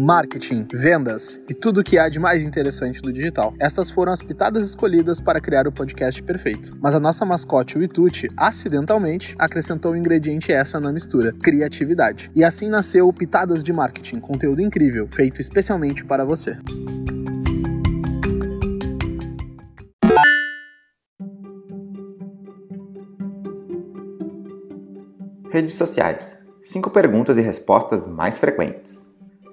marketing, vendas e tudo o que há de mais interessante do digital. Estas foram as pitadas escolhidas para criar o podcast perfeito. Mas a nossa mascote, o Ituti, acidentalmente acrescentou um ingrediente extra na mistura: criatividade. E assim nasceu o Pitadas de Marketing, conteúdo incrível, feito especialmente para você. Redes sociais. Cinco perguntas e respostas mais frequentes.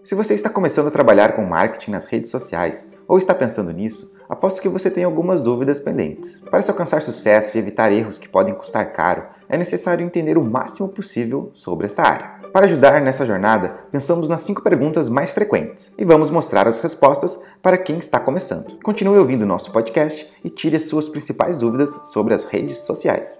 Se você está começando a trabalhar com marketing nas redes sociais ou está pensando nisso, aposto que você tem algumas dúvidas pendentes. Para se alcançar sucesso e evitar erros que podem custar caro, é necessário entender o máximo possível sobre essa área. Para ajudar nessa jornada, pensamos nas cinco perguntas mais frequentes e vamos mostrar as respostas para quem está começando. Continue ouvindo nosso podcast e tire as suas principais dúvidas sobre as redes sociais.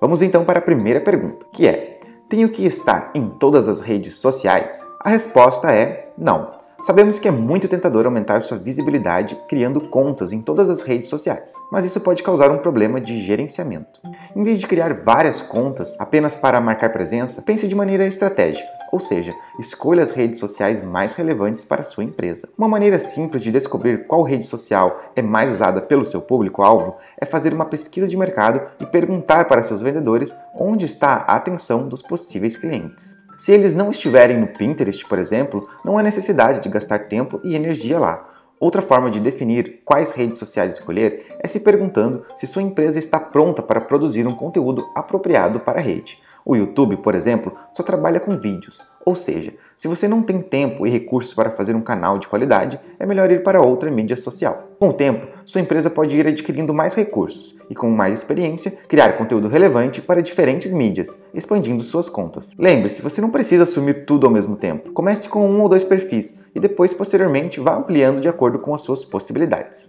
Vamos então para a primeira pergunta, que é: tenho que estar em todas as redes sociais? A resposta é não. Sabemos que é muito tentador aumentar sua visibilidade criando contas em todas as redes sociais, mas isso pode causar um problema de gerenciamento. Em vez de criar várias contas apenas para marcar presença, pense de maneira estratégica, ou seja, escolha as redes sociais mais relevantes para a sua empresa. Uma maneira simples de descobrir qual rede social é mais usada pelo seu público-alvo é fazer uma pesquisa de mercado e perguntar para seus vendedores onde está a atenção dos possíveis clientes. Se eles não estiverem no Pinterest, por exemplo, não há necessidade de gastar tempo e energia lá. Outra forma de definir quais redes sociais escolher é se perguntando se sua empresa está pronta para produzir um conteúdo apropriado para a rede. O YouTube, por exemplo, só trabalha com vídeos, ou seja, se você não tem tempo e recursos para fazer um canal de qualidade, é melhor ir para outra mídia social. Com o tempo, sua empresa pode ir adquirindo mais recursos e, com mais experiência, criar conteúdo relevante para diferentes mídias, expandindo suas contas. Lembre-se, você não precisa assumir tudo ao mesmo tempo. Comece com um ou dois perfis e depois, posteriormente, vá ampliando de acordo com as suas possibilidades.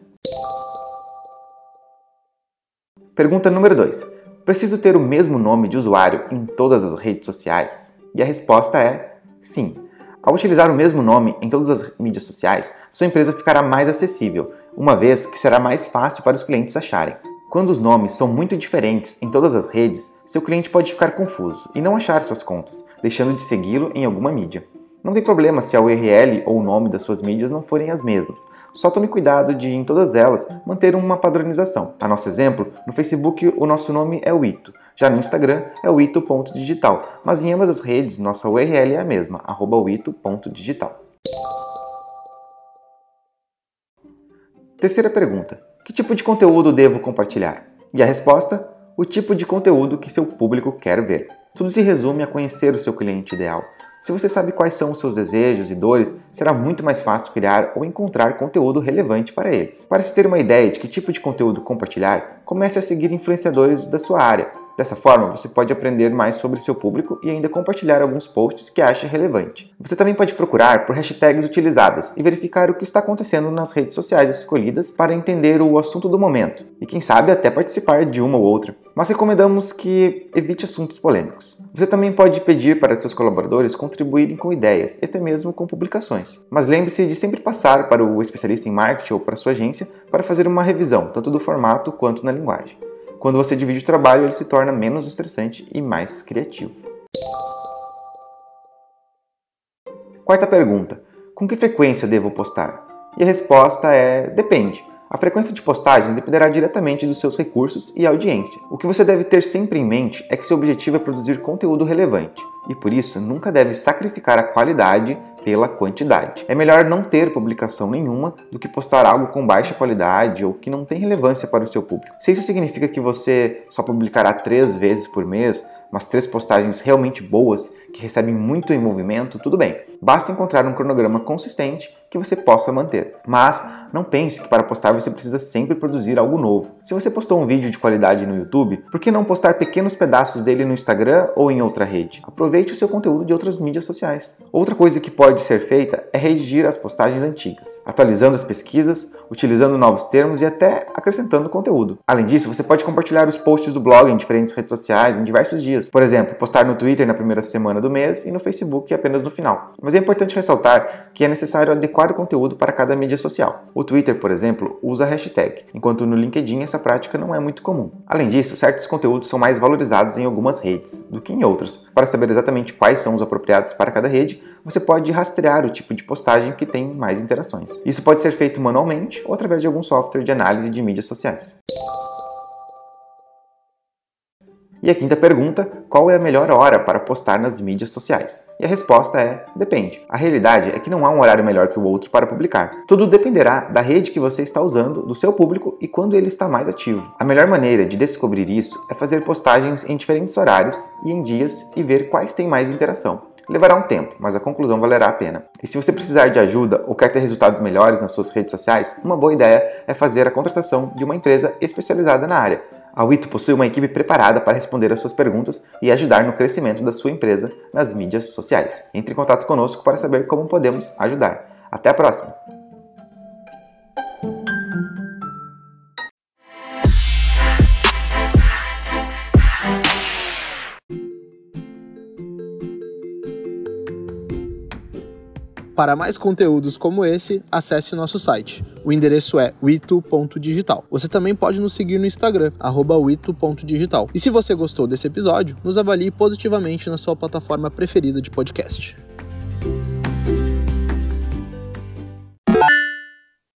Pergunta número 2. Preciso ter o mesmo nome de usuário em todas as redes sociais? E a resposta é sim. Ao utilizar o mesmo nome em todas as mídias sociais, sua empresa ficará mais acessível, uma vez que será mais fácil para os clientes acharem. Quando os nomes são muito diferentes em todas as redes, seu cliente pode ficar confuso e não achar suas contas, deixando de segui-lo em alguma mídia. Não tem problema se a URL ou o nome das suas mídias não forem as mesmas. Só tome cuidado de, em todas elas, manter uma padronização. A nosso exemplo, no Facebook o nosso nome é o Ito, já no Instagram é o ito.digital, mas em ambas as redes nossa URL é a mesma, arroba ito.digital. Terceira pergunta: Que tipo de conteúdo devo compartilhar? E a resposta: o tipo de conteúdo que seu público quer ver. Tudo se resume a conhecer o seu cliente ideal. Se você sabe quais são os seus desejos e dores, será muito mais fácil criar ou encontrar conteúdo relevante para eles. Para se ter uma ideia de que tipo de conteúdo compartilhar, comece a seguir influenciadores da sua área. Dessa forma, você pode aprender mais sobre seu público e ainda compartilhar alguns posts que ache relevante. Você também pode procurar por hashtags utilizadas e verificar o que está acontecendo nas redes sociais escolhidas para entender o assunto do momento e, quem sabe, até participar de uma ou outra. Mas recomendamos que evite assuntos polêmicos. Você também pode pedir para seus colaboradores contribuírem com ideias e até mesmo com publicações. Mas lembre-se de sempre passar para o especialista em marketing ou para sua agência para fazer uma revisão, tanto do formato quanto na linguagem. Quando você divide o trabalho, ele se torna menos estressante e mais criativo. Quarta pergunta: Com que frequência devo postar? E a resposta é: depende. A frequência de postagens dependerá diretamente dos seus recursos e audiência. O que você deve ter sempre em mente é que seu objetivo é produzir conteúdo relevante e por isso nunca deve sacrificar a qualidade pela quantidade. É melhor não ter publicação nenhuma do que postar algo com baixa qualidade ou que não tem relevância para o seu público. Se isso significa que você só publicará três vezes por mês, mas três postagens realmente boas, que recebem muito em movimento, tudo bem. Basta encontrar um cronograma consistente que você possa manter. Mas não pense que para postar você precisa sempre produzir algo novo. Se você postou um vídeo de qualidade no YouTube, por que não postar pequenos pedaços dele no Instagram ou em outra rede? Aproveite o seu conteúdo de outras mídias sociais. Outra coisa que pode ser feita é redigir as postagens antigas, atualizando as pesquisas, utilizando novos termos e até acrescentando conteúdo. Além disso, você pode compartilhar os posts do blog em diferentes redes sociais em diversos dias. Por exemplo, postar no Twitter na primeira semana do mês e no Facebook apenas no final. Mas é importante ressaltar que é necessário adequar o conteúdo para cada mídia social. O Twitter, por exemplo, usa hashtag, enquanto no LinkedIn essa prática não é muito comum. Além disso, certos conteúdos são mais valorizados em algumas redes do que em outras. Para saber exatamente quais são os apropriados para cada rede, você pode rastrear o tipo de postagem que tem mais interações. Isso pode ser feito manualmente ou através de algum software de análise de mídias sociais. E a quinta pergunta: qual é a melhor hora para postar nas mídias sociais? E a resposta é: depende. A realidade é que não há um horário melhor que o outro para publicar. Tudo dependerá da rede que você está usando, do seu público e quando ele está mais ativo. A melhor maneira de descobrir isso é fazer postagens em diferentes horários e em dias e ver quais têm mais interação. Levará um tempo, mas a conclusão valerá a pena. E se você precisar de ajuda ou quer ter resultados melhores nas suas redes sociais, uma boa ideia é fazer a contratação de uma empresa especializada na área. A Wito possui uma equipe preparada para responder às suas perguntas e ajudar no crescimento da sua empresa nas mídias sociais. Entre em contato conosco para saber como podemos ajudar. Até a próxima! Para mais conteúdos como esse, acesse nosso site. O endereço é wito.digital. Você também pode nos seguir no Instagram, wito.digital. E se você gostou desse episódio, nos avalie positivamente na sua plataforma preferida de podcast.